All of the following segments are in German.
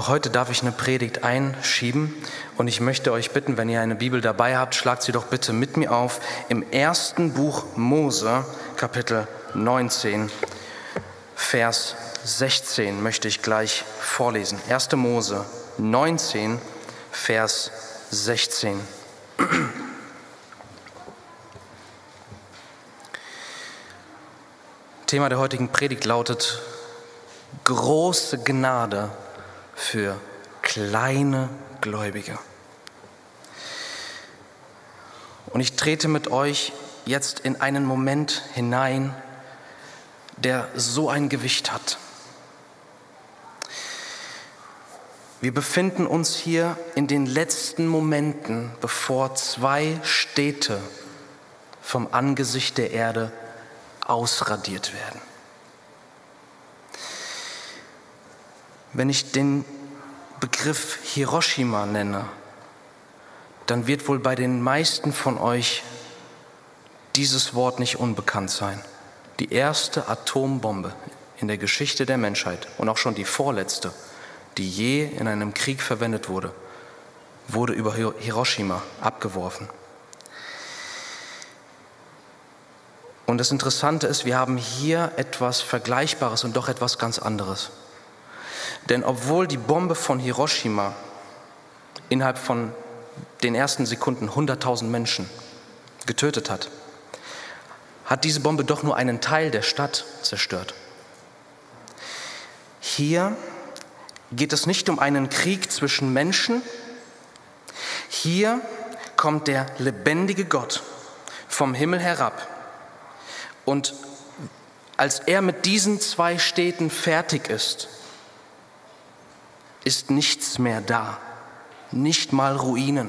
Auch heute darf ich eine Predigt einschieben und ich möchte euch bitten, wenn ihr eine Bibel dabei habt, schlagt sie doch bitte mit mir auf im ersten Buch Mose, Kapitel 19, Vers 16 möchte ich gleich vorlesen. 1. Mose 19, Vers 16. Thema der heutigen Predigt lautet große Gnade für kleine Gläubige. Und ich trete mit euch jetzt in einen Moment hinein, der so ein Gewicht hat. Wir befinden uns hier in den letzten Momenten, bevor zwei Städte vom Angesicht der Erde ausradiert werden. Wenn ich den Begriff Hiroshima nenne, dann wird wohl bei den meisten von euch dieses Wort nicht unbekannt sein. Die erste Atombombe in der Geschichte der Menschheit und auch schon die vorletzte, die je in einem Krieg verwendet wurde, wurde über Hiroshima abgeworfen. Und das Interessante ist, wir haben hier etwas Vergleichbares und doch etwas ganz anderes. Denn obwohl die Bombe von Hiroshima innerhalb von den ersten Sekunden 100.000 Menschen getötet hat, hat diese Bombe doch nur einen Teil der Stadt zerstört. Hier geht es nicht um einen Krieg zwischen Menschen. Hier kommt der lebendige Gott vom Himmel herab. Und als er mit diesen zwei Städten fertig ist, ist nichts mehr da, nicht mal Ruinen.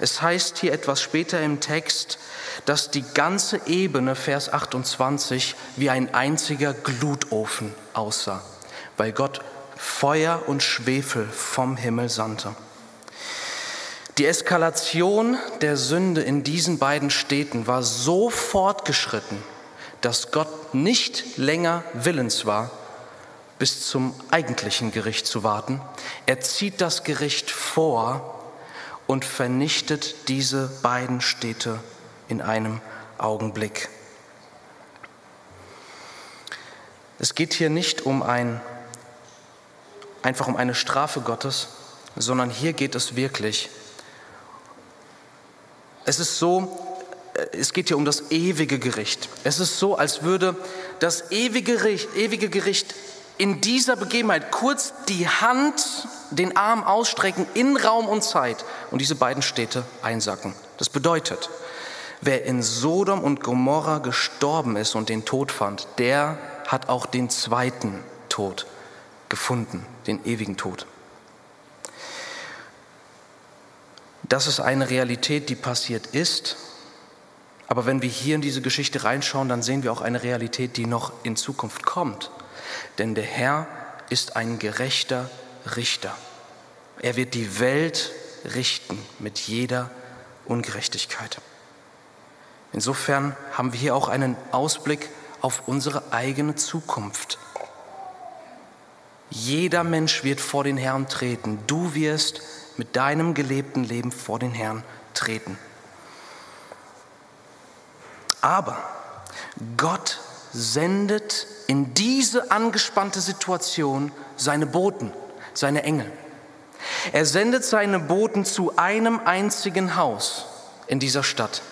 Es heißt hier etwas später im Text, dass die ganze Ebene, Vers 28, wie ein einziger Glutofen aussah, weil Gott Feuer und Schwefel vom Himmel sandte. Die Eskalation der Sünde in diesen beiden Städten war so fortgeschritten, dass Gott nicht länger willens war, bis zum eigentlichen Gericht zu warten. Er zieht das Gericht vor und vernichtet diese beiden Städte in einem Augenblick. Es geht hier nicht um ein, einfach um eine Strafe Gottes, sondern hier geht es wirklich. Es ist so, es geht hier um das ewige Gericht. Es ist so, als würde das ewige Gericht, ewige Gericht in dieser Begebenheit kurz die Hand, den Arm ausstrecken in Raum und Zeit und diese beiden Städte einsacken. Das bedeutet, wer in Sodom und Gomorra gestorben ist und den Tod fand, der hat auch den zweiten Tod gefunden, den ewigen Tod. Das ist eine Realität, die passiert ist. Aber wenn wir hier in diese Geschichte reinschauen, dann sehen wir auch eine Realität, die noch in Zukunft kommt. Denn der Herr ist ein gerechter Richter. Er wird die Welt richten mit jeder Ungerechtigkeit. Insofern haben wir hier auch einen Ausblick auf unsere eigene Zukunft. Jeder Mensch wird vor den Herrn treten. Du wirst mit deinem gelebten Leben vor den Herrn treten. Aber Gott sendet in diese angespannte Situation seine Boten, seine Engel. Er sendet seine Boten zu einem einzigen Haus in dieser Stadt,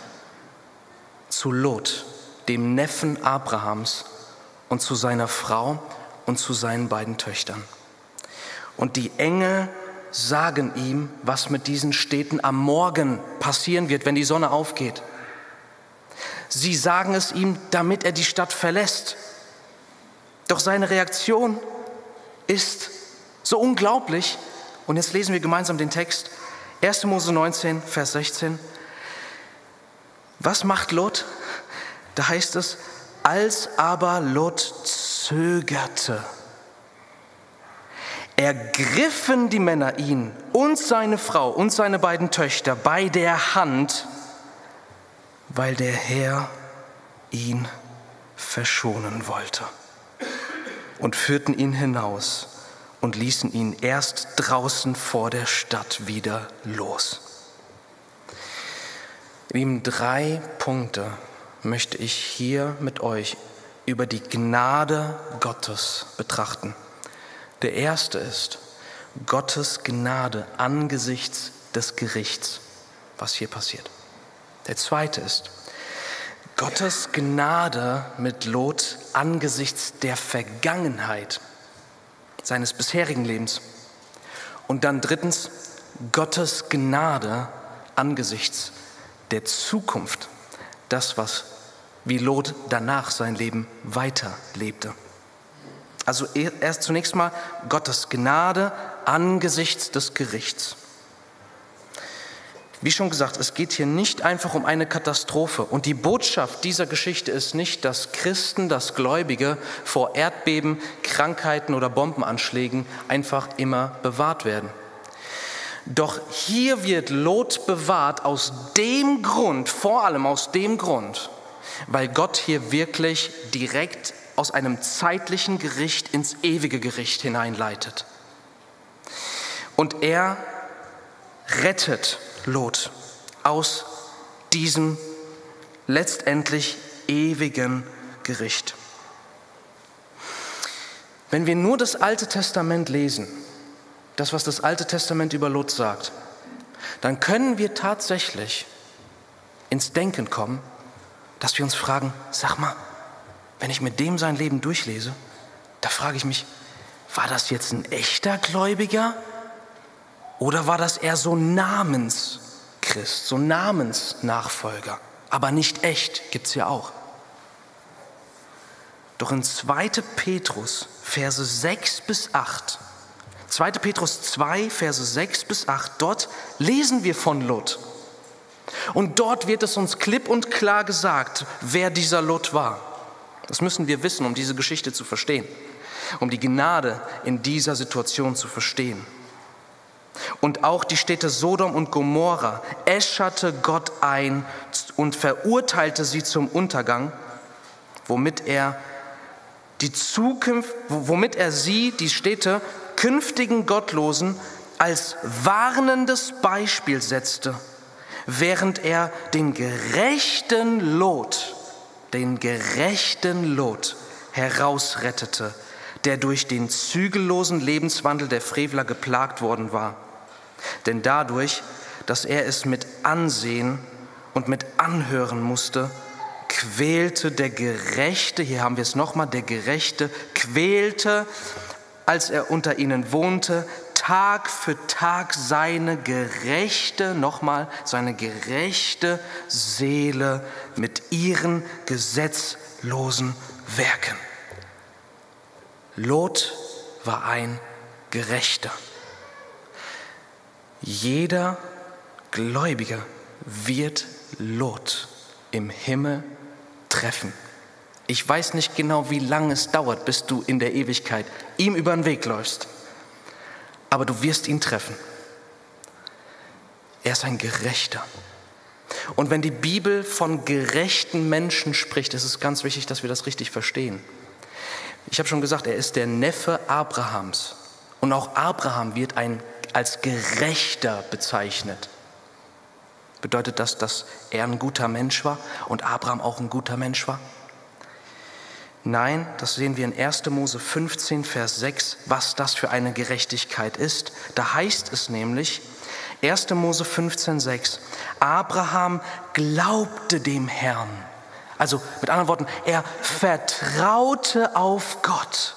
zu Lot, dem Neffen Abrahams, und zu seiner Frau und zu seinen beiden Töchtern. Und die Engel sagen ihm, was mit diesen Städten am Morgen passieren wird, wenn die Sonne aufgeht. Sie sagen es ihm, damit er die Stadt verlässt. Doch seine Reaktion ist so unglaublich. Und jetzt lesen wir gemeinsam den Text. 1. Mose 19, Vers 16. Was macht Lot? Da heißt es, als aber Lot zögerte, ergriffen die Männer ihn und seine Frau und seine beiden Töchter bei der Hand weil der Herr ihn verschonen wollte und führten ihn hinaus und ließen ihn erst draußen vor der Stadt wieder los. Lieben, drei Punkte möchte ich hier mit euch über die Gnade Gottes betrachten. Der erste ist Gottes Gnade angesichts des Gerichts, was hier passiert. Der zweite ist Gottes Gnade mit Lot angesichts der Vergangenheit seines bisherigen Lebens. Und dann drittens Gottes Gnade angesichts der Zukunft, das, was wie Lot danach sein Leben weiterlebte. Also erst zunächst mal Gottes Gnade angesichts des Gerichts. Wie schon gesagt, es geht hier nicht einfach um eine Katastrophe. Und die Botschaft dieser Geschichte ist nicht, dass Christen, dass Gläubige vor Erdbeben, Krankheiten oder Bombenanschlägen einfach immer bewahrt werden. Doch hier wird Lot bewahrt aus dem Grund, vor allem aus dem Grund, weil Gott hier wirklich direkt aus einem zeitlichen Gericht ins ewige Gericht hineinleitet. Und er rettet Lot aus diesem letztendlich ewigen Gericht. Wenn wir nur das Alte Testament lesen, das, was das Alte Testament über Lot sagt, dann können wir tatsächlich ins Denken kommen, dass wir uns fragen, sag mal, wenn ich mit dem sein Leben durchlese, da frage ich mich, war das jetzt ein echter Gläubiger oder war das eher so Namenschrist, so Namensnachfolger? Aber nicht echt, gibt es ja auch. Doch in 2. Petrus, Verse 6 bis 8, 2. Petrus 2, Verse 6 bis 8, dort lesen wir von Lot. Und dort wird es uns klipp und klar gesagt, wer dieser Lot war. Das müssen wir wissen, um diese Geschichte zu verstehen, um die Gnade in dieser Situation zu verstehen. Und auch die Städte Sodom und Gomorra äscherte Gott ein und verurteilte sie zum Untergang, womit er die Zukunft, womit er sie, die Städte, künftigen Gottlosen als warnendes Beispiel setzte, während er den gerechten Lot, den gerechten Lot herausrettete, der durch den zügellosen Lebenswandel der Frevler geplagt worden war. Denn dadurch, dass er es mit Ansehen und mit Anhören musste, quälte der Gerechte, hier haben wir es nochmal, der Gerechte quälte, als er unter ihnen wohnte, Tag für Tag seine gerechte, nochmal, seine gerechte Seele mit ihren gesetzlosen Werken. Lot war ein Gerechter. Jeder Gläubige wird Lot im Himmel treffen. Ich weiß nicht genau, wie lange es dauert, bis du in der Ewigkeit ihm über den Weg läufst. Aber du wirst ihn treffen. Er ist ein Gerechter. Und wenn die Bibel von gerechten Menschen spricht, ist es ganz wichtig, dass wir das richtig verstehen. Ich habe schon gesagt, er ist der Neffe Abrahams. Und auch Abraham wird ein, als Gerechter bezeichnet. Bedeutet das, dass er ein guter Mensch war und Abraham auch ein guter Mensch war? Nein, das sehen wir in 1. Mose 15, Vers 6, was das für eine Gerechtigkeit ist. Da heißt es nämlich, 1. Mose 15, 6, Abraham glaubte dem Herrn. Also mit anderen Worten, er vertraute auf Gott.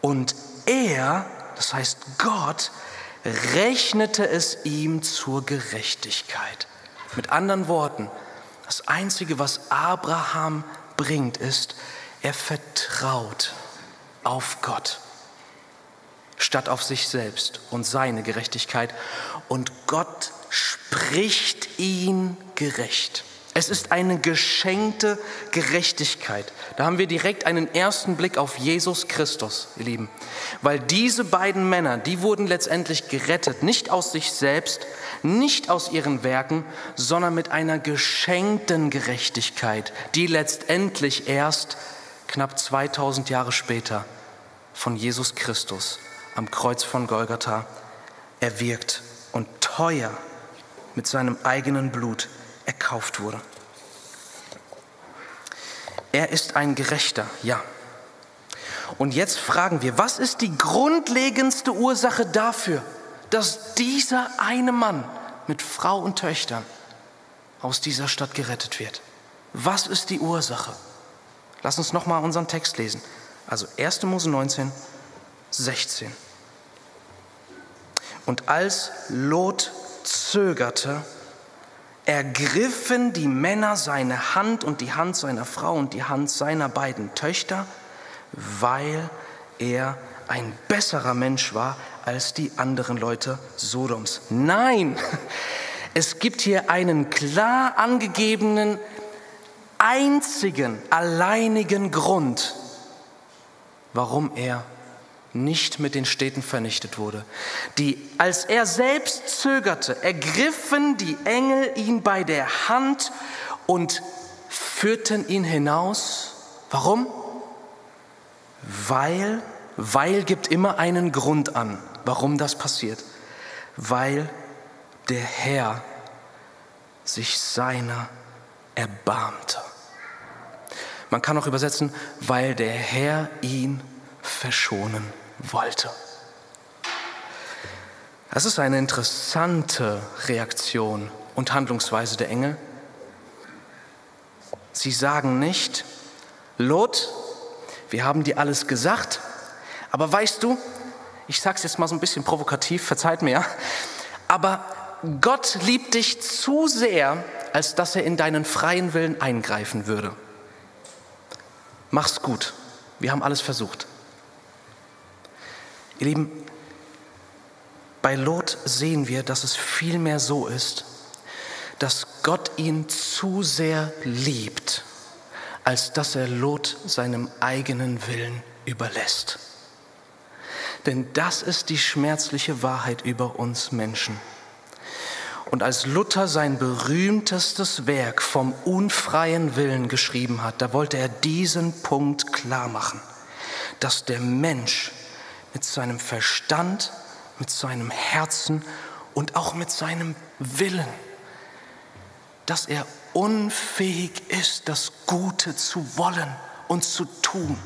Und er, das heißt Gott, rechnete es ihm zur Gerechtigkeit. Mit anderen Worten, das Einzige, was Abraham bringt, ist, er vertraut auf Gott statt auf sich selbst und seine Gerechtigkeit. Und Gott spricht ihn gerecht. Es ist eine geschenkte Gerechtigkeit. Da haben wir direkt einen ersten Blick auf Jesus Christus, ihr Lieben. Weil diese beiden Männer, die wurden letztendlich gerettet, nicht aus sich selbst, nicht aus ihren Werken, sondern mit einer geschenkten Gerechtigkeit, die letztendlich erst knapp 2000 Jahre später von Jesus Christus am Kreuz von Golgatha erwirkt und teuer mit seinem eigenen Blut erkauft wurde. Er ist ein Gerechter, ja. Und jetzt fragen wir, was ist die grundlegendste Ursache dafür, dass dieser eine Mann mit Frau und Töchtern aus dieser Stadt gerettet wird? Was ist die Ursache? Lass uns nochmal unseren Text lesen. Also 1. Mose 19, 16. Und als Lot zögerte, ergriffen die Männer seine Hand und die Hand seiner Frau und die Hand seiner beiden Töchter, weil er ein besserer Mensch war als die anderen Leute Sodoms. Nein, es gibt hier einen klar angegebenen, einzigen, alleinigen Grund, warum er nicht mit den Städten vernichtet wurde. Die, als er selbst zögerte, ergriffen die Engel ihn bei der Hand und führten ihn hinaus. Warum? Weil, weil gibt immer einen Grund an, warum das passiert. Weil der Herr sich seiner erbarmte. Man kann auch übersetzen, weil der Herr ihn verschonen wollte. Das ist eine interessante Reaktion und Handlungsweise der Engel. Sie sagen nicht, Lot, wir haben dir alles gesagt, aber weißt du, ich sage es jetzt mal so ein bisschen provokativ, verzeiht mir, aber Gott liebt dich zu sehr, als dass er in deinen freien Willen eingreifen würde. Mach's gut, wir haben alles versucht. Ihr Lieben, bei Lot sehen wir, dass es vielmehr so ist, dass Gott ihn zu sehr liebt, als dass er Lot seinem eigenen Willen überlässt. Denn das ist die schmerzliche Wahrheit über uns Menschen. Und als Luther sein berühmtestes Werk vom unfreien Willen geschrieben hat, da wollte er diesen Punkt klar machen, dass der Mensch mit seinem Verstand, mit seinem Herzen und auch mit seinem Willen, dass er unfähig ist, das Gute zu wollen und zu tun.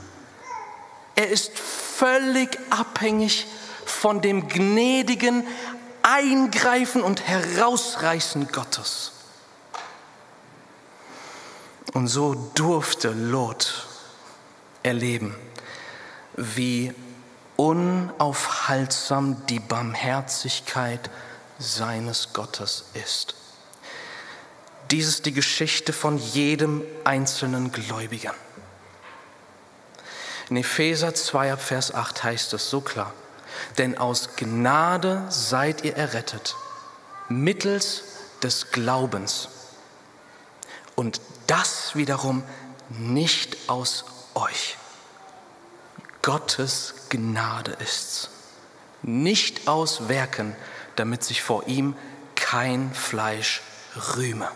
Er ist völlig abhängig von dem gnädigen Eingreifen und Herausreißen Gottes. Und so durfte Lot erleben, wie unaufhaltsam die Barmherzigkeit seines Gottes ist. Dies ist die Geschichte von jedem einzelnen Gläubigen. In Epheser 2 Vers 8 heißt es so klar, denn aus Gnade seid ihr errettet, mittels des Glaubens. Und das wiederum nicht aus euch. Gottes Gnade ist's. Nicht aus Werken, damit sich vor ihm kein Fleisch rühme.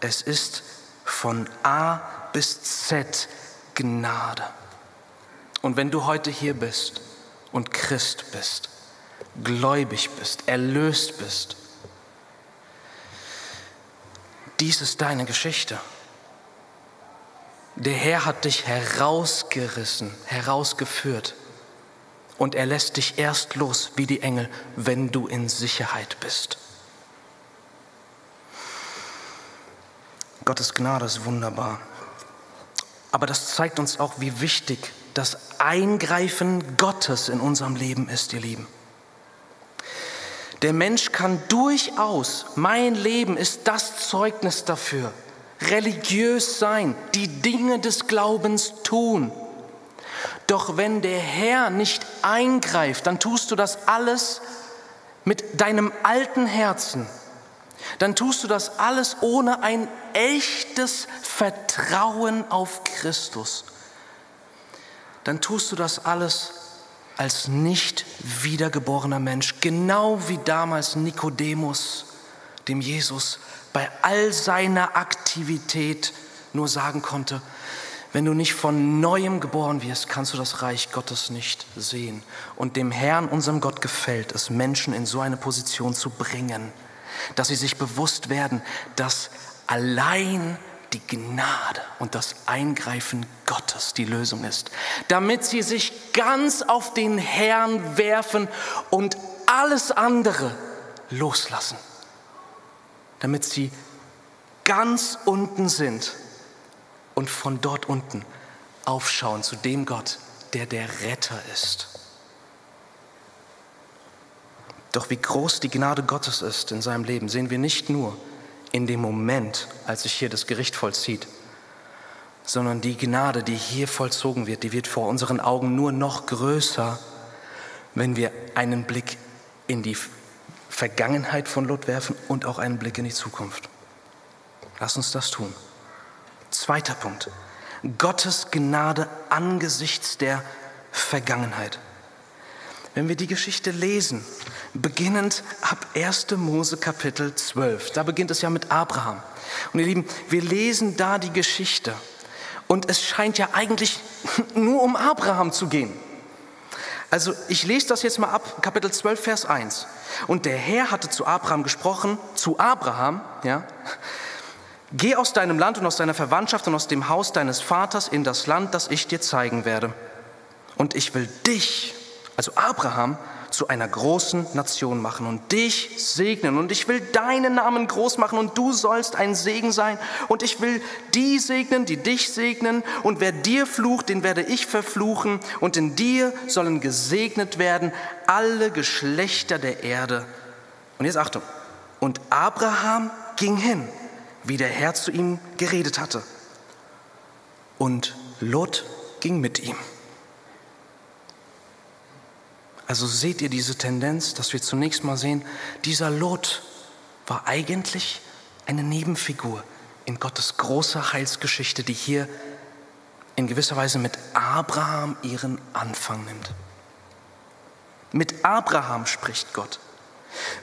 Es ist von A bis Z Gnade. Und wenn du heute hier bist und Christ bist, gläubig bist, erlöst bist, dies ist deine Geschichte. Der Herr hat dich herausgerissen, herausgeführt. Und er lässt dich erst los wie die Engel, wenn du in Sicherheit bist. Gottes Gnade ist wunderbar. Aber das zeigt uns auch, wie wichtig das Eingreifen Gottes in unserem Leben ist, ihr Lieben. Der Mensch kann durchaus, mein Leben ist das Zeugnis dafür, religiös sein, die Dinge des Glaubens tun. Doch wenn der Herr nicht eingreift, dann tust du das alles mit deinem alten Herzen. Dann tust du das alles ohne ein echtes Vertrauen auf Christus. Dann tust du das alles als nicht wiedergeborener Mensch, genau wie damals Nikodemus, dem Jesus bei all seiner Aktivität nur sagen konnte, Wenn du nicht von neuem geboren wirst, kannst du das Reich Gottes nicht sehen. Und dem Herrn, unserem Gott, gefällt es, Menschen in so eine Position zu bringen, dass sie sich bewusst werden, dass allein die Gnade und das Eingreifen Gottes die Lösung ist, damit sie sich ganz auf den Herrn werfen und alles andere loslassen, damit sie ganz unten sind und von dort unten aufschauen zu dem Gott, der der Retter ist. Doch wie groß die Gnade Gottes ist in seinem Leben, sehen wir nicht nur in dem Moment, als sich hier das Gericht vollzieht, sondern die Gnade, die hier vollzogen wird, die wird vor unseren Augen nur noch größer, wenn wir einen Blick in die Vergangenheit von Lot werfen und auch einen Blick in die Zukunft. Lass uns das tun. Zweiter Punkt. Gottes Gnade angesichts der Vergangenheit. Wenn wir die Geschichte lesen, beginnend ab 1. Mose Kapitel 12, da beginnt es ja mit Abraham. Und ihr Lieben, wir lesen da die Geschichte und es scheint ja eigentlich nur um Abraham zu gehen. Also ich lese das jetzt mal ab, Kapitel 12, Vers 1. Und der Herr hatte zu Abraham gesprochen, zu Abraham, ja, Geh aus deinem Land und aus deiner Verwandtschaft und aus dem Haus deines Vaters in das Land, das ich dir zeigen werde. Und ich will dich, also Abraham, zu einer großen Nation machen und dich segnen. Und ich will deinen Namen groß machen und du sollst ein Segen sein. Und ich will die segnen, die dich segnen. Und wer dir flucht, den werde ich verfluchen. Und in dir sollen gesegnet werden alle Geschlechter der Erde. Und jetzt Achtung. Und Abraham ging hin wie der Herr zu ihm geredet hatte. Und Lot ging mit ihm. Also seht ihr diese Tendenz, dass wir zunächst mal sehen, dieser Lot war eigentlich eine Nebenfigur in Gottes großer Heilsgeschichte, die hier in gewisser Weise mit Abraham ihren Anfang nimmt. Mit Abraham spricht Gott.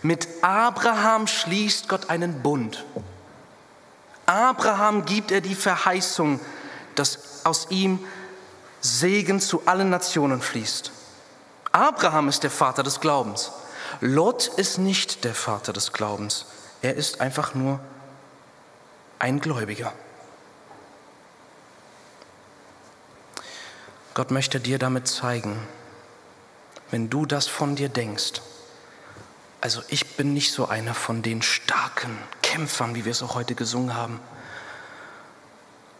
Mit Abraham schließt Gott einen Bund. Abraham gibt er die Verheißung, dass aus ihm Segen zu allen Nationen fließt. Abraham ist der Vater des Glaubens. Lot ist nicht der Vater des Glaubens. Er ist einfach nur ein Gläubiger. Gott möchte dir damit zeigen, wenn du das von dir denkst, also ich bin nicht so einer von den starken Kämpfern, wie wir es auch heute gesungen haben.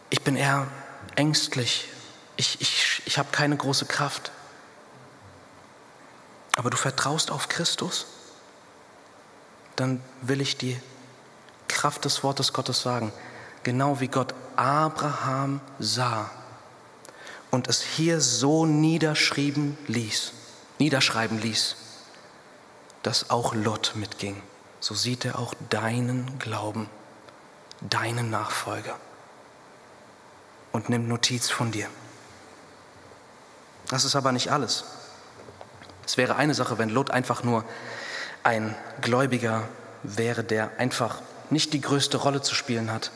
Ich bin eher ängstlich. Ich, ich, ich habe keine große Kraft. Aber du vertraust auf Christus, dann will ich die Kraft des Wortes Gottes sagen. Genau wie Gott Abraham sah und es hier so niederschreiben ließ, niederschreiben ließ dass auch Lot mitging, so sieht er auch deinen Glauben, deinen Nachfolger und nimmt Notiz von dir. Das ist aber nicht alles. Es wäre eine Sache, wenn Lot einfach nur ein Gläubiger wäre, der einfach nicht die größte Rolle zu spielen hat.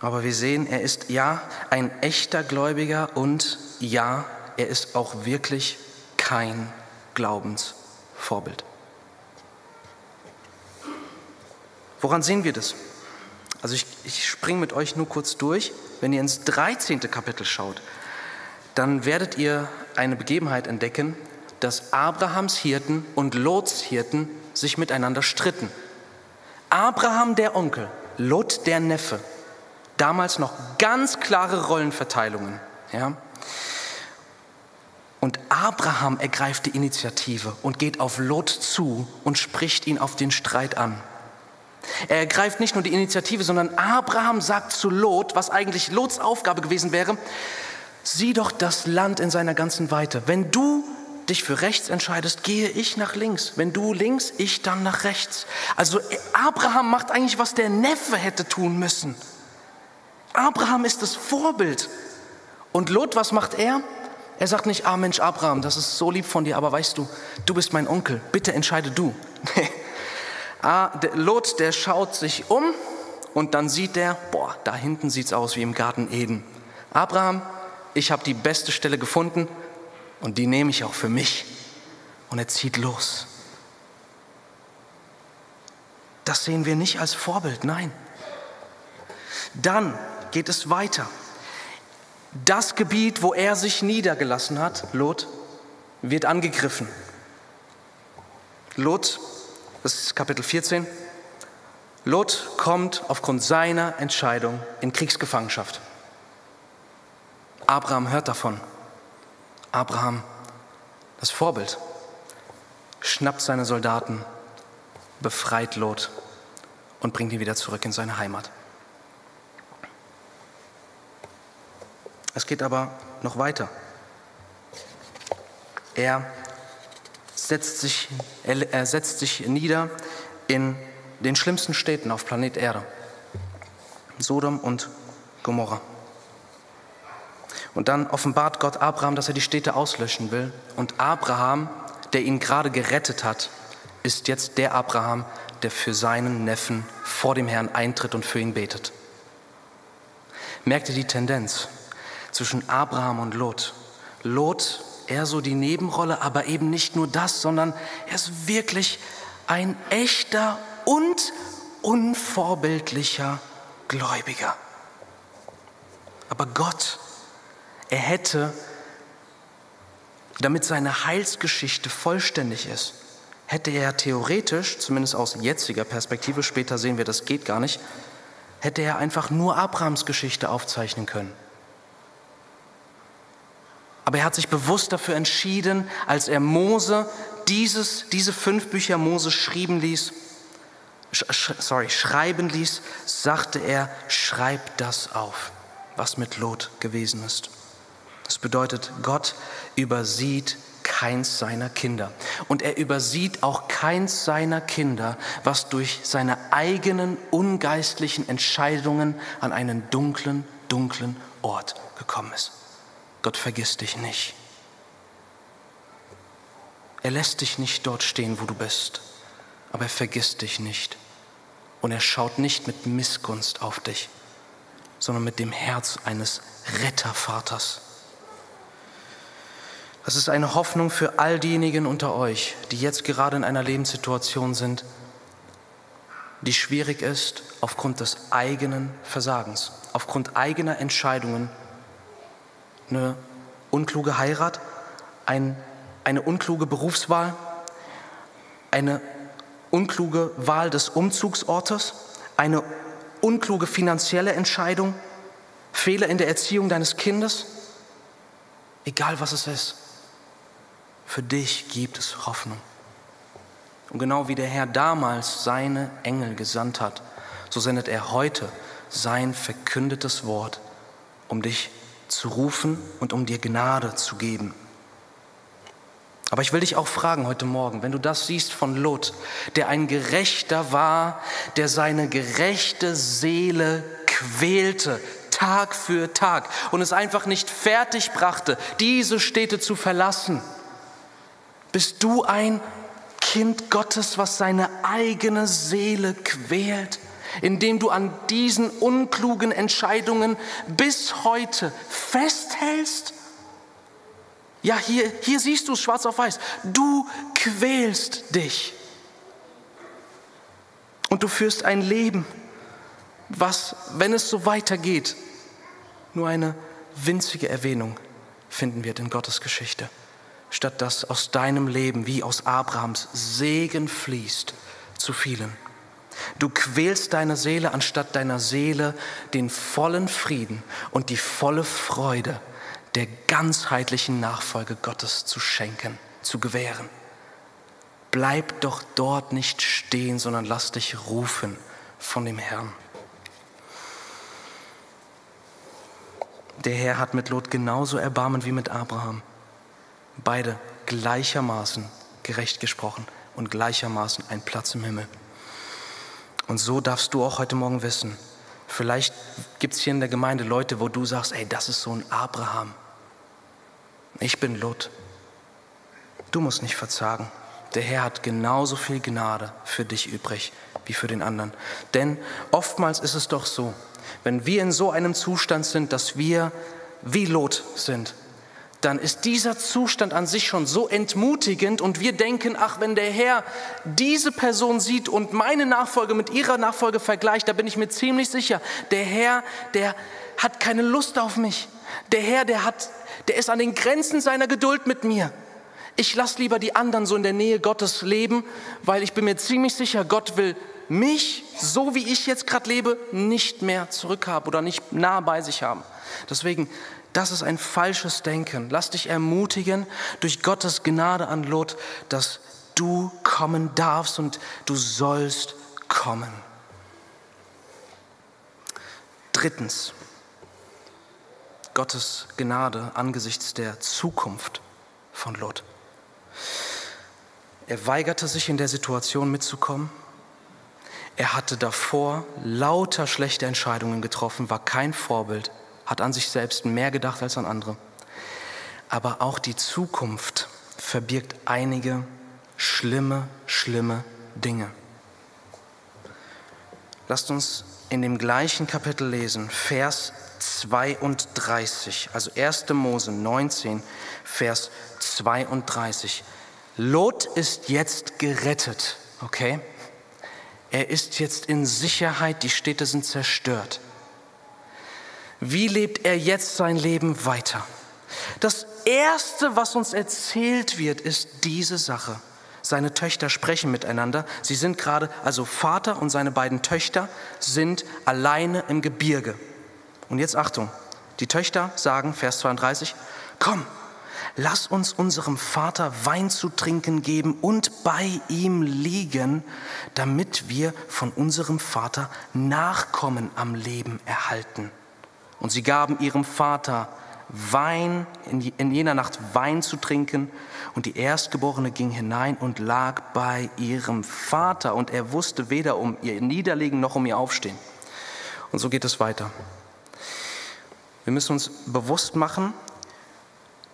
Aber wir sehen, er ist ja ein echter Gläubiger und ja, er ist auch wirklich kein Glaubens. Vorbild. Woran sehen wir das? Also ich, ich springe mit euch nur kurz durch. Wenn ihr ins 13. Kapitel schaut, dann werdet ihr eine Begebenheit entdecken, dass Abrahams Hirten und Lots Hirten sich miteinander stritten. Abraham der Onkel, Lot der Neffe. Damals noch ganz klare Rollenverteilungen. Ja? Und Abraham ergreift die Initiative und geht auf Lot zu und spricht ihn auf den Streit an. Er ergreift nicht nur die Initiative, sondern Abraham sagt zu Lot, was eigentlich Lots Aufgabe gewesen wäre, sieh doch das Land in seiner ganzen Weite. Wenn du dich für rechts entscheidest, gehe ich nach links. Wenn du links, ich dann nach rechts. Also Abraham macht eigentlich, was der Neffe hätte tun müssen. Abraham ist das Vorbild. Und Lot, was macht er? Er sagt nicht, ah Mensch, Abraham, das ist so lieb von dir, aber weißt du, du bist mein Onkel, bitte entscheide du. ah, der Lot, der schaut sich um und dann sieht er, boah, da hinten sieht es aus wie im Garten Eden. Abraham, ich habe die beste Stelle gefunden und die nehme ich auch für mich. Und er zieht los. Das sehen wir nicht als Vorbild, nein. Dann geht es weiter. Das Gebiet, wo er sich niedergelassen hat, Lot, wird angegriffen. Lot, das ist Kapitel 14, Lot kommt aufgrund seiner Entscheidung in Kriegsgefangenschaft. Abraham hört davon. Abraham, das Vorbild, schnappt seine Soldaten, befreit Lot und bringt ihn wieder zurück in seine Heimat. Es geht aber noch weiter. Er setzt sich, er setzt sich nieder in den schlimmsten Städten auf Planet Erde. Sodom und Gomorra. Und dann offenbart Gott Abraham, dass er die Städte auslöschen will. Und Abraham, der ihn gerade gerettet hat, ist jetzt der Abraham, der für seinen Neffen vor dem Herrn eintritt und für ihn betet. Merkt ihr die Tendenz zwischen Abraham und Lot? Lot eher so die Nebenrolle, aber eben nicht nur das, sondern er ist wirklich ein echter und unvorbildlicher Gläubiger. Aber Gott, er hätte, damit seine Heilsgeschichte vollständig ist, hätte er theoretisch, zumindest aus jetziger Perspektive, später sehen wir, das geht gar nicht, hätte er einfach nur Abrahams Geschichte aufzeichnen können. Aber er hat sich bewusst dafür entschieden, als er Mose dieses, diese fünf Bücher Mose schrieben ließ, sorry, schreiben ließ, sagte er, schreib das auf, was mit Lot gewesen ist. Das bedeutet, Gott übersieht keins seiner Kinder. Und er übersieht auch keins seiner Kinder, was durch seine eigenen ungeistlichen Entscheidungen an einen dunklen, dunklen Ort gekommen ist. Gott vergisst dich nicht. Er lässt dich nicht dort stehen, wo du bist, aber er vergisst dich nicht. Und er schaut nicht mit Missgunst auf dich, sondern mit dem Herz eines Rettervaters. Das ist eine Hoffnung für all diejenigen unter euch, die jetzt gerade in einer Lebenssituation sind, die schwierig ist aufgrund des eigenen Versagens, aufgrund eigener Entscheidungen. Eine unkluge Heirat, ein, eine unkluge Berufswahl, eine unkluge Wahl des Umzugsortes, eine unkluge finanzielle Entscheidung, Fehler in der Erziehung deines Kindes, egal was es ist. Für dich gibt es Hoffnung. Und genau wie der Herr damals seine Engel gesandt hat, so sendet er heute sein verkündetes Wort, um dich zu rufen und um dir Gnade zu geben. Aber ich will dich auch fragen heute Morgen, wenn du das siehst von Lot, der ein Gerechter war, der seine gerechte Seele quälte, Tag für Tag, und es einfach nicht fertig brachte, diese Städte zu verlassen bist du ein Kind Gottes, was seine eigene Seele quält, indem du an diesen unklugen Entscheidungen bis heute festhältst? Ja, hier, hier siehst du es schwarz auf weiß. Du quälst dich. Und du führst ein Leben, was, wenn es so weitergeht, nur eine winzige Erwähnung finden wird in Gottes Geschichte statt dass aus deinem Leben wie aus Abrahams Segen fließt zu vielen. Du quälst deine Seele, anstatt deiner Seele den vollen Frieden und die volle Freude der ganzheitlichen Nachfolge Gottes zu schenken, zu gewähren. Bleib doch dort nicht stehen, sondern lass dich rufen von dem Herrn. Der Herr hat mit Lot genauso Erbarmen wie mit Abraham beide gleichermaßen gerecht gesprochen und gleichermaßen ein Platz im Himmel. Und so darfst du auch heute Morgen wissen, vielleicht gibt es hier in der Gemeinde Leute, wo du sagst, ey, das ist so ein Abraham. Ich bin Lot. Du musst nicht verzagen. Der Herr hat genauso viel Gnade für dich übrig wie für den anderen. Denn oftmals ist es doch so, wenn wir in so einem Zustand sind, dass wir wie Lot sind, dann ist dieser Zustand an sich schon so entmutigend und wir denken, ach, wenn der Herr diese Person sieht und meine Nachfolge mit ihrer Nachfolge vergleicht, da bin ich mir ziemlich sicher, der Herr, der hat keine Lust auf mich. Der Herr, der hat, der ist an den Grenzen seiner Geduld mit mir. Ich lasse lieber die anderen so in der Nähe Gottes leben, weil ich bin mir ziemlich sicher, Gott will mich, so wie ich jetzt gerade lebe, nicht mehr zurückhaben oder nicht nah bei sich haben. Deswegen das ist ein falsches Denken. Lass dich ermutigen durch Gottes Gnade an Lot, dass du kommen darfst und du sollst kommen. Drittens, Gottes Gnade angesichts der Zukunft von Lot. Er weigerte sich in der Situation mitzukommen. Er hatte davor lauter schlechte Entscheidungen getroffen, war kein Vorbild hat an sich selbst mehr gedacht als an andere. Aber auch die Zukunft verbirgt einige schlimme, schlimme Dinge. Lasst uns in dem gleichen Kapitel lesen, Vers 32, also 1. Mose 19, Vers 32. Lot ist jetzt gerettet, okay? Er ist jetzt in Sicherheit, die Städte sind zerstört. Wie lebt er jetzt sein Leben weiter? Das Erste, was uns erzählt wird, ist diese Sache. Seine Töchter sprechen miteinander. Sie sind gerade, also Vater und seine beiden Töchter sind alleine im Gebirge. Und jetzt Achtung, die Töchter sagen, Vers 32, komm, lass uns unserem Vater Wein zu trinken geben und bei ihm liegen, damit wir von unserem Vater Nachkommen am Leben erhalten. Und sie gaben ihrem Vater Wein, in jener Nacht Wein zu trinken. Und die Erstgeborene ging hinein und lag bei ihrem Vater. Und er wusste weder um ihr Niederlegen noch um ihr Aufstehen. Und so geht es weiter. Wir müssen uns bewusst machen,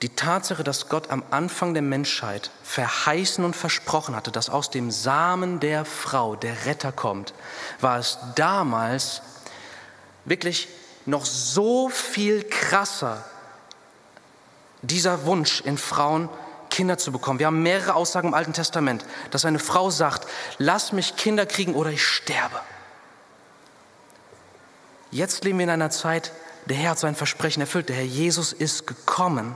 die Tatsache, dass Gott am Anfang der Menschheit verheißen und versprochen hatte, dass aus dem Samen der Frau der Retter kommt, war es damals wirklich noch so viel krasser, dieser Wunsch in Frauen, Kinder zu bekommen. Wir haben mehrere Aussagen im Alten Testament, dass eine Frau sagt, lass mich Kinder kriegen oder ich sterbe. Jetzt leben wir in einer Zeit, der Herr hat sein Versprechen erfüllt, der Herr Jesus ist gekommen.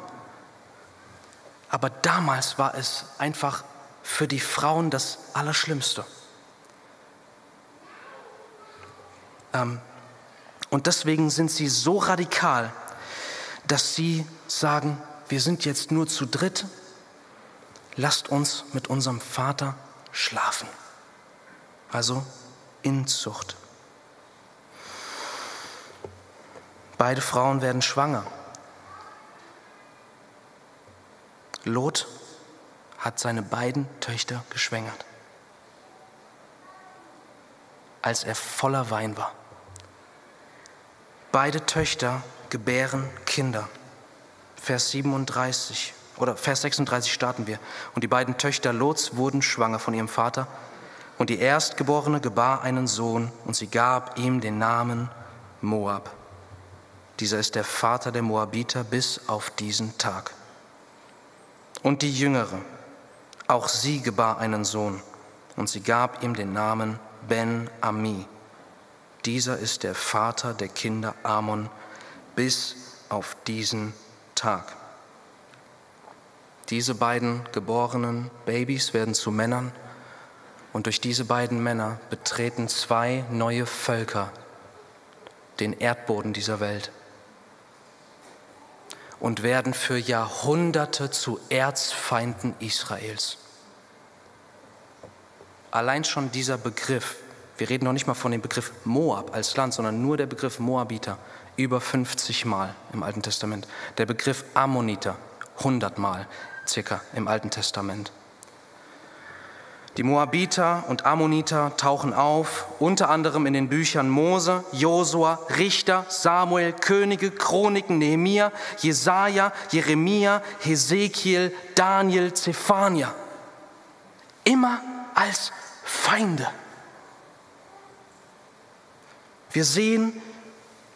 Aber damals war es einfach für die Frauen das Allerschlimmste. Ähm, und deswegen sind sie so radikal, dass sie sagen, wir sind jetzt nur zu dritt, lasst uns mit unserem Vater schlafen. Also Inzucht. Beide Frauen werden schwanger. Lot hat seine beiden Töchter geschwängert, als er voller Wein war. Beide Töchter gebären Kinder. Vers 37 oder Vers 36 starten wir. Und die beiden Töchter Lots wurden schwanger von ihrem Vater. Und die Erstgeborene gebar einen Sohn und sie gab ihm den Namen Moab. Dieser ist der Vater der Moabiter bis auf diesen Tag. Und die Jüngere, auch sie gebar einen Sohn und sie gab ihm den Namen Ben-Ami. Dieser ist der Vater der Kinder Amon bis auf diesen Tag. Diese beiden geborenen Babys werden zu Männern und durch diese beiden Männer betreten zwei neue Völker den Erdboden dieser Welt und werden für Jahrhunderte zu Erzfeinden Israels. Allein schon dieser Begriff wir reden noch nicht mal von dem Begriff Moab als Land, sondern nur der Begriff Moabiter über 50 Mal im Alten Testament. Der Begriff Ammoniter 100 Mal circa im Alten Testament. Die Moabiter und Ammoniter tauchen auf, unter anderem in den Büchern Mose, Josua, Richter, Samuel, Könige, Chroniken, Nehemia, Jesaja, Jeremia, Hesekiel, Daniel, Zephania. Immer als Feinde. Wir sehen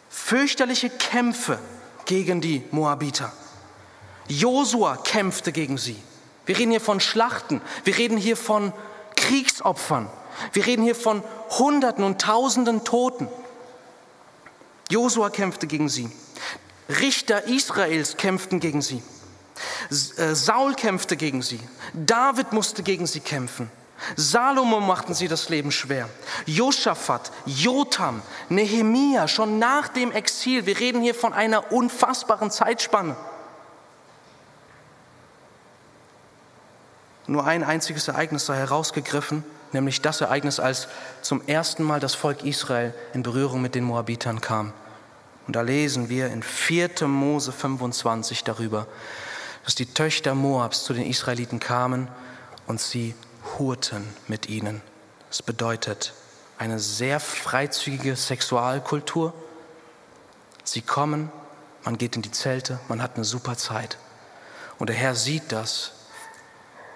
fürchterliche Kämpfe gegen die Moabiter. Josua kämpfte gegen sie. Wir reden hier von Schlachten, wir reden hier von Kriegsopfern, wir reden hier von Hunderten und Tausenden Toten. Josua kämpfte gegen sie. Richter Israels kämpften gegen sie. Äh, Saul kämpfte gegen sie. David musste gegen sie kämpfen. Salomo machten sie das Leben schwer. Josaphat, Jotam, Nehemia, schon nach dem Exil. Wir reden hier von einer unfassbaren Zeitspanne. Nur ein einziges Ereignis sei herausgegriffen, nämlich das Ereignis, als zum ersten Mal das Volk Israel in Berührung mit den Moabitern kam. Und da lesen wir in 4. Mose 25 darüber, dass die Töchter Moabs zu den Israeliten kamen und sie hurten mit ihnen. Das bedeutet eine sehr freizügige Sexualkultur. Sie kommen, man geht in die Zelte, man hat eine super Zeit. Und der Herr sieht das,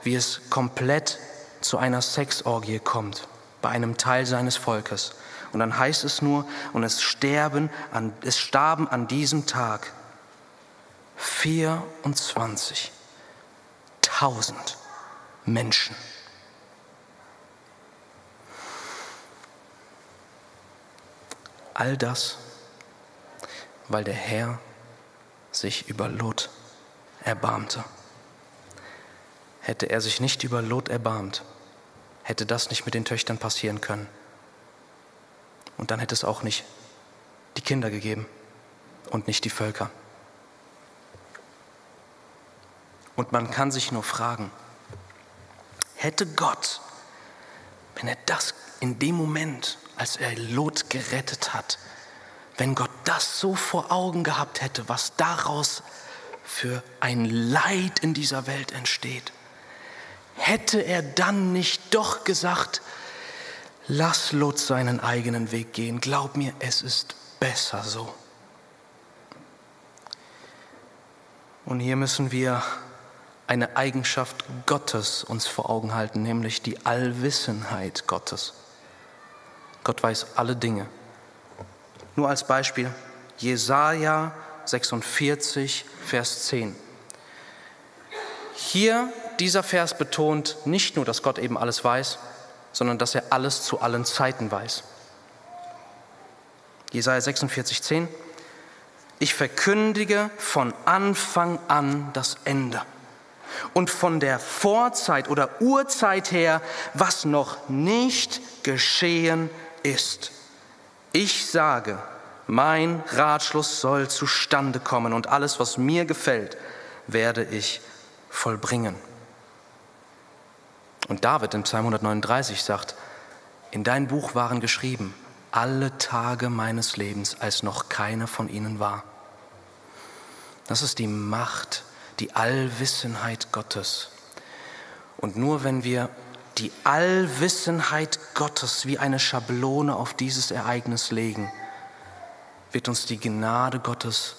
wie es komplett zu einer Sexorgie kommt bei einem Teil seines Volkes. Und dann heißt es nur, und es sterben an, es starben an diesem Tag 24.000 Menschen. All das, weil der Herr sich über Lot erbarmte. Hätte er sich nicht über Lot erbarmt, hätte das nicht mit den Töchtern passieren können. Und dann hätte es auch nicht die Kinder gegeben und nicht die Völker. Und man kann sich nur fragen, hätte Gott, wenn er das in dem Moment, als er Lot gerettet hat, wenn Gott das so vor Augen gehabt hätte, was daraus für ein Leid in dieser Welt entsteht, hätte er dann nicht doch gesagt, lass Lot seinen eigenen Weg gehen, glaub mir, es ist besser so. Und hier müssen wir eine Eigenschaft Gottes uns vor Augen halten, nämlich die Allwissenheit Gottes. Gott weiß alle Dinge. Nur als Beispiel Jesaja 46, Vers 10. Hier dieser Vers betont nicht nur, dass Gott eben alles weiß, sondern dass er alles zu allen Zeiten weiß. Jesaja 46, 10. Ich verkündige von Anfang an das Ende und von der Vorzeit oder Urzeit her, was noch nicht geschehen ist. Ich sage, mein Ratschluss soll zustande kommen und alles, was mir gefällt, werde ich vollbringen. Und David in Psalm 139 sagt, in dein Buch waren geschrieben alle Tage meines Lebens, als noch keine von ihnen war. Das ist die Macht, die Allwissenheit Gottes. Und nur wenn wir die Allwissenheit Gottes wie eine Schablone auf dieses Ereignis legen, wird uns die Gnade Gottes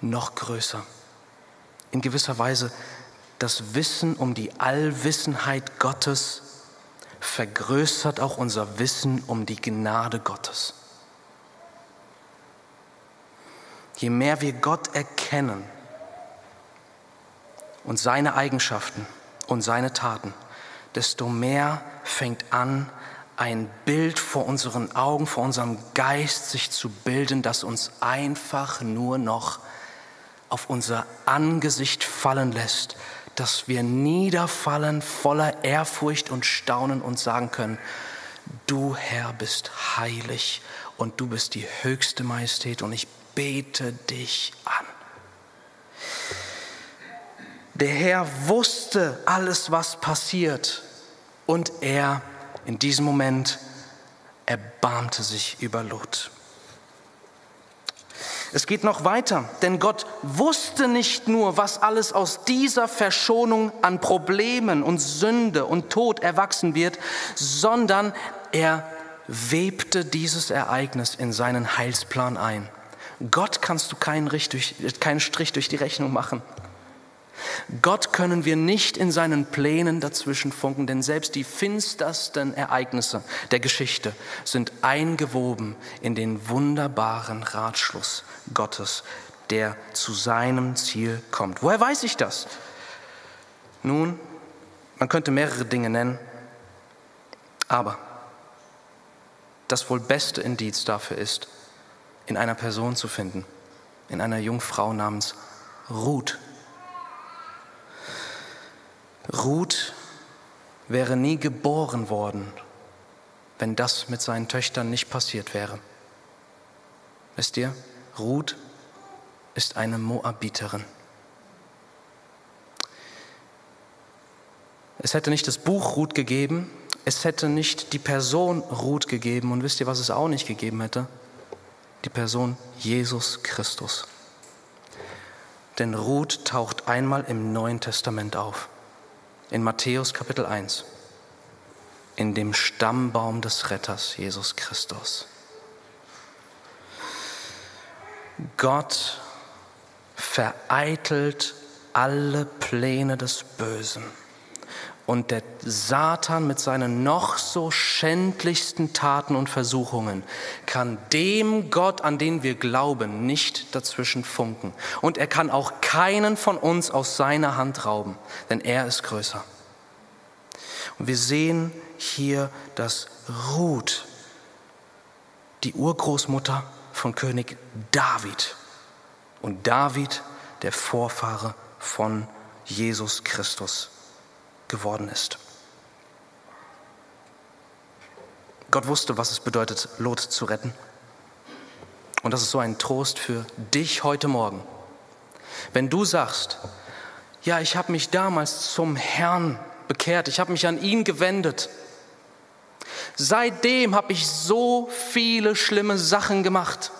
noch größer. In gewisser Weise das Wissen um die Allwissenheit Gottes vergrößert auch unser Wissen um die Gnade Gottes. Je mehr wir Gott erkennen und seine Eigenschaften und seine Taten, desto mehr fängt an, ein Bild vor unseren Augen, vor unserem Geist sich zu bilden, das uns einfach nur noch auf unser Angesicht fallen lässt dass wir niederfallen voller Ehrfurcht und Staunen und sagen können, du Herr bist heilig und du bist die höchste Majestät und ich bete dich an. Der Herr wusste alles, was passiert und er in diesem Moment erbarmte sich über Lot. Es geht noch weiter, denn Gott wusste nicht nur, was alles aus dieser Verschonung an Problemen und Sünde und Tod erwachsen wird, sondern er webte dieses Ereignis in seinen Heilsplan ein. Gott kannst du keinen, Strich durch die Rechnung machen. Gott können wir nicht in seinen Plänen dazwischen funken, denn selbst die finstersten Ereignisse der Geschichte sind eingewoben in den wunderbaren Ratschluss Gottes, der zu seinem Ziel kommt. Woher weiß ich das? Nun, man könnte mehrere Dinge nennen, aber das wohl beste Indiz dafür ist, in einer Person zu finden, in einer Jungfrau namens Ruth. Ruth wäre nie geboren worden, wenn das mit seinen Töchtern nicht passiert wäre. Wisst ihr, Ruth ist eine Moabiterin. Es hätte nicht das Buch Ruth gegeben, es hätte nicht die Person Ruth gegeben und wisst ihr, was es auch nicht gegeben hätte? Die Person Jesus Christus. Denn Ruth taucht einmal im Neuen Testament auf in Matthäus Kapitel 1, in dem Stammbaum des Retters Jesus Christus. Gott vereitelt alle Pläne des Bösen. Und der Satan mit seinen noch so schändlichsten Taten und Versuchungen kann dem Gott, an den wir glauben, nicht dazwischen funken. Und er kann auch keinen von uns aus seiner Hand rauben, denn er ist größer. Und wir sehen hier, dass Ruth, die Urgroßmutter von König David, und David, der Vorfahre von Jesus Christus, geworden ist. Gott wusste, was es bedeutet, Lot zu retten. Und das ist so ein Trost für dich heute Morgen. Wenn du sagst, ja, ich habe mich damals zum Herrn bekehrt, ich habe mich an ihn gewendet. Seitdem habe ich so viele schlimme Sachen gemacht.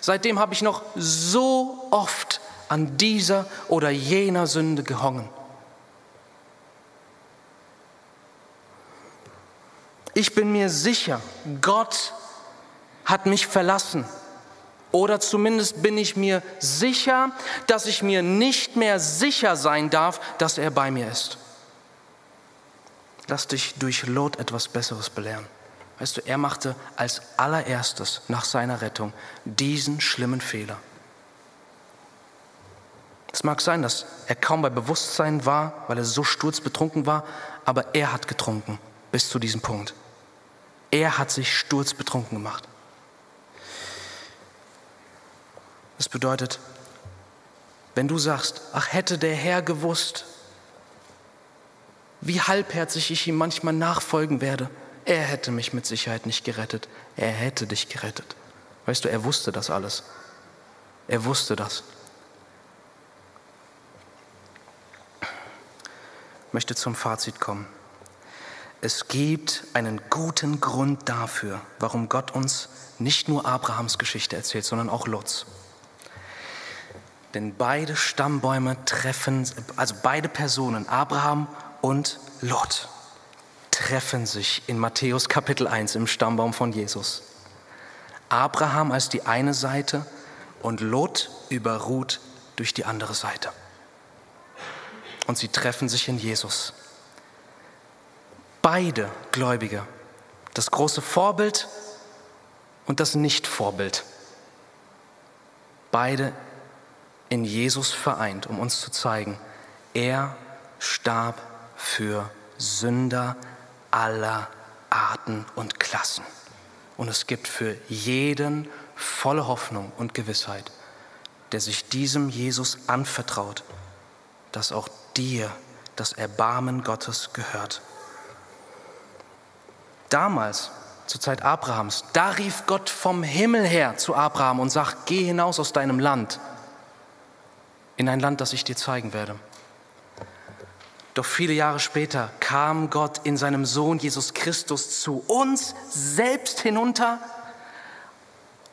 Seitdem habe ich noch so oft an dieser oder jener Sünde gehongen. Ich bin mir sicher, Gott hat mich verlassen. Oder zumindest bin ich mir sicher, dass ich mir nicht mehr sicher sein darf, dass er bei mir ist. Lass dich durch Lot etwas Besseres belehren. Weißt du, er machte als allererstes nach seiner Rettung diesen schlimmen Fehler. Es mag sein, dass er kaum bei Bewusstsein war, weil er so sturzbetrunken war, aber er hat getrunken bis zu diesem Punkt. Er hat sich sturzbetrunken gemacht. Das bedeutet, wenn du sagst, ach hätte der Herr gewusst, wie halbherzig ich ihm manchmal nachfolgen werde, er hätte mich mit Sicherheit nicht gerettet, er hätte dich gerettet. Weißt du, er wusste das alles. Er wusste das. Ich möchte zum Fazit kommen. Es gibt einen guten Grund dafür, warum Gott uns nicht nur Abrahams Geschichte erzählt, sondern auch Lots. Denn beide Stammbäume treffen, also beide Personen, Abraham und Lot, treffen sich in Matthäus Kapitel 1 im Stammbaum von Jesus. Abraham als die eine Seite und Lot überruht durch die andere Seite. Und sie treffen sich in Jesus beide Gläubige, das große Vorbild und das Nicht-Vorbild. Beide in Jesus vereint, um uns zu zeigen, er starb für Sünder aller Arten und Klassen. Und es gibt für jeden volle Hoffnung und Gewissheit, der sich diesem Jesus anvertraut, dass auch dir das Erbarmen Gottes gehört damals, zur Zeit Abrahams, da rief Gott vom Himmel her zu Abraham und sagt, geh hinaus aus deinem Land in ein Land, das ich dir zeigen werde. Doch viele Jahre später kam Gott in seinem Sohn Jesus Christus zu uns selbst hinunter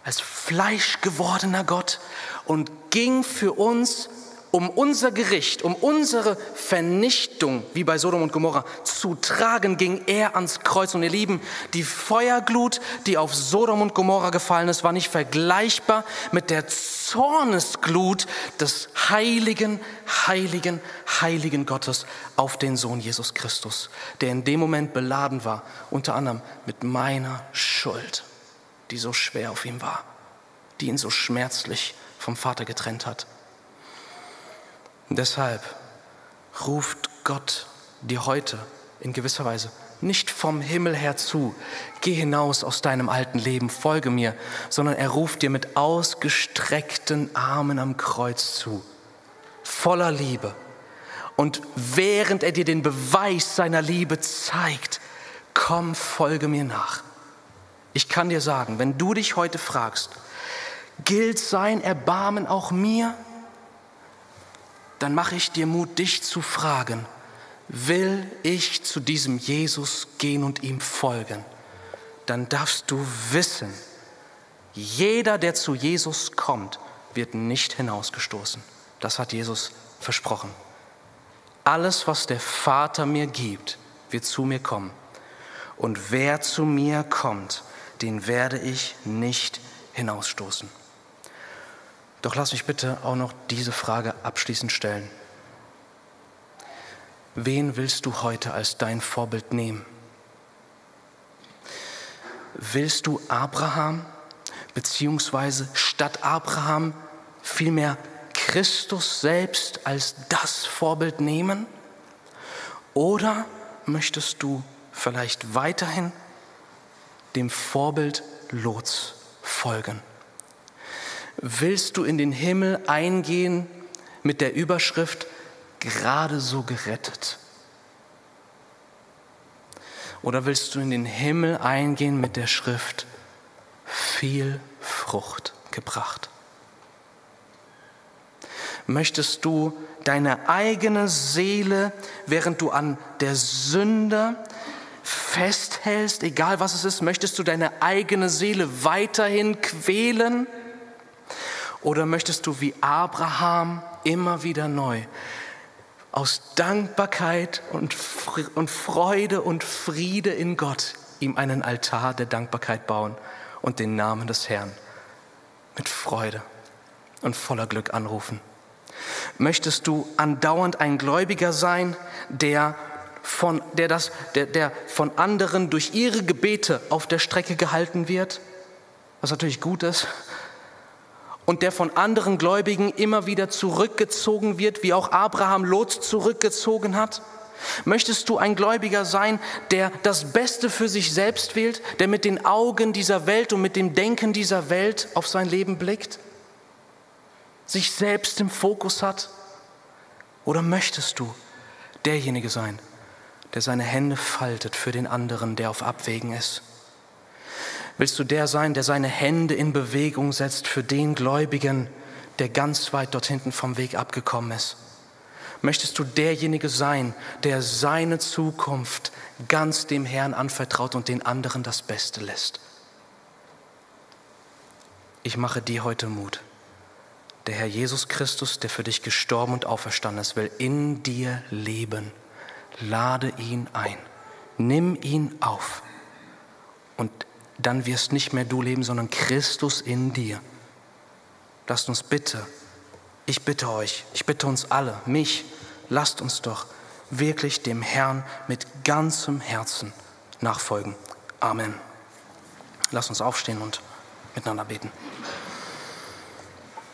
als fleischgewordener Gott und ging für uns um unser Gericht, um unsere Vernichtung, wie bei Sodom und Gomorra, zu tragen, ging er ans Kreuz. Und ihr Lieben, die Feuerglut, die auf Sodom und Gomorra gefallen ist, war nicht vergleichbar mit der Zornesglut des heiligen, heiligen, heiligen Gottes auf den Sohn Jesus Christus, der in dem Moment beladen war, unter anderem mit meiner Schuld, die so schwer auf ihm war, die ihn so schmerzlich vom Vater getrennt hat. Deshalb ruft Gott dir heute in gewisser Weise nicht vom Himmel her zu, geh hinaus aus deinem alten Leben, folge mir, sondern er ruft dir mit ausgestreckten Armen am Kreuz zu, voller Liebe. Und während er dir den Beweis seiner Liebe zeigt, komm, folge mir nach. Ich kann dir sagen, wenn du dich heute fragst, gilt sein Erbarmen auch mir? Dann mache ich dir Mut, dich zu fragen, will ich zu diesem Jesus gehen und ihm folgen? Dann darfst du wissen, jeder, der zu Jesus kommt, wird nicht hinausgestoßen. Das hat Jesus versprochen. Alles, was der Vater mir gibt, wird zu mir kommen. Und wer zu mir kommt, den werde ich nicht hinausstoßen. Doch lass mich bitte auch noch diese Frage abschließend stellen. Wen willst du heute als dein Vorbild nehmen? Willst du Abraham beziehungsweise statt Abraham vielmehr Christus selbst als das Vorbild nehmen? Oder möchtest du vielleicht weiterhin dem Vorbild Lots folgen? Willst du in den Himmel eingehen mit der Überschrift gerade so gerettet? Oder willst du in den Himmel eingehen mit der Schrift viel Frucht gebracht? Möchtest du deine eigene Seele, während du an der Sünde festhältst, egal was es ist, möchtest du deine eigene Seele weiterhin quälen? Oder möchtest du wie Abraham immer wieder neu aus Dankbarkeit und, Freude und Friede in Gott ihm einen Altar der Dankbarkeit bauen und den Namen des Herrn mit Freude und voller Glück anrufen? Möchtest du andauernd ein Gläubiger sein, der von, der, das, der, der von anderen durch ihre Gebete auf der Strecke gehalten wird? Was natürlich gut ist, und der von anderen Gläubigen immer wieder zurückgezogen wird, wie auch Abraham Lot zurückgezogen hat? Möchtest du ein Gläubiger sein, der das Beste für sich selbst wählt, der mit den Augen dieser Welt und mit dem Denken dieser Welt auf sein Leben blickt? Sich selbst im Fokus hat? Oder möchtest du derjenige sein, der seine Hände faltet für den anderen, der auf Abwägen ist? Willst du der sein, der seine Hände in Bewegung setzt für den Gläubigen, der ganz weit dort hinten vom Weg abgekommen ist? Möchtest du derjenige sein, der seine Zukunft ganz dem Herrn anvertraut und den anderen das Beste lässt? Ich mache dir heute Mut. Der Herr Jesus Christus, der für dich gestorben und auferstanden ist, will in dir leben. Lade ihn ein. Nimm ihn auf. Und dann wirst nicht mehr du leben, sondern Christus in dir. Lasst uns bitte, ich bitte euch, ich bitte uns alle, mich, lasst uns doch wirklich dem Herrn mit ganzem Herzen nachfolgen. Amen. Lasst uns aufstehen und miteinander beten.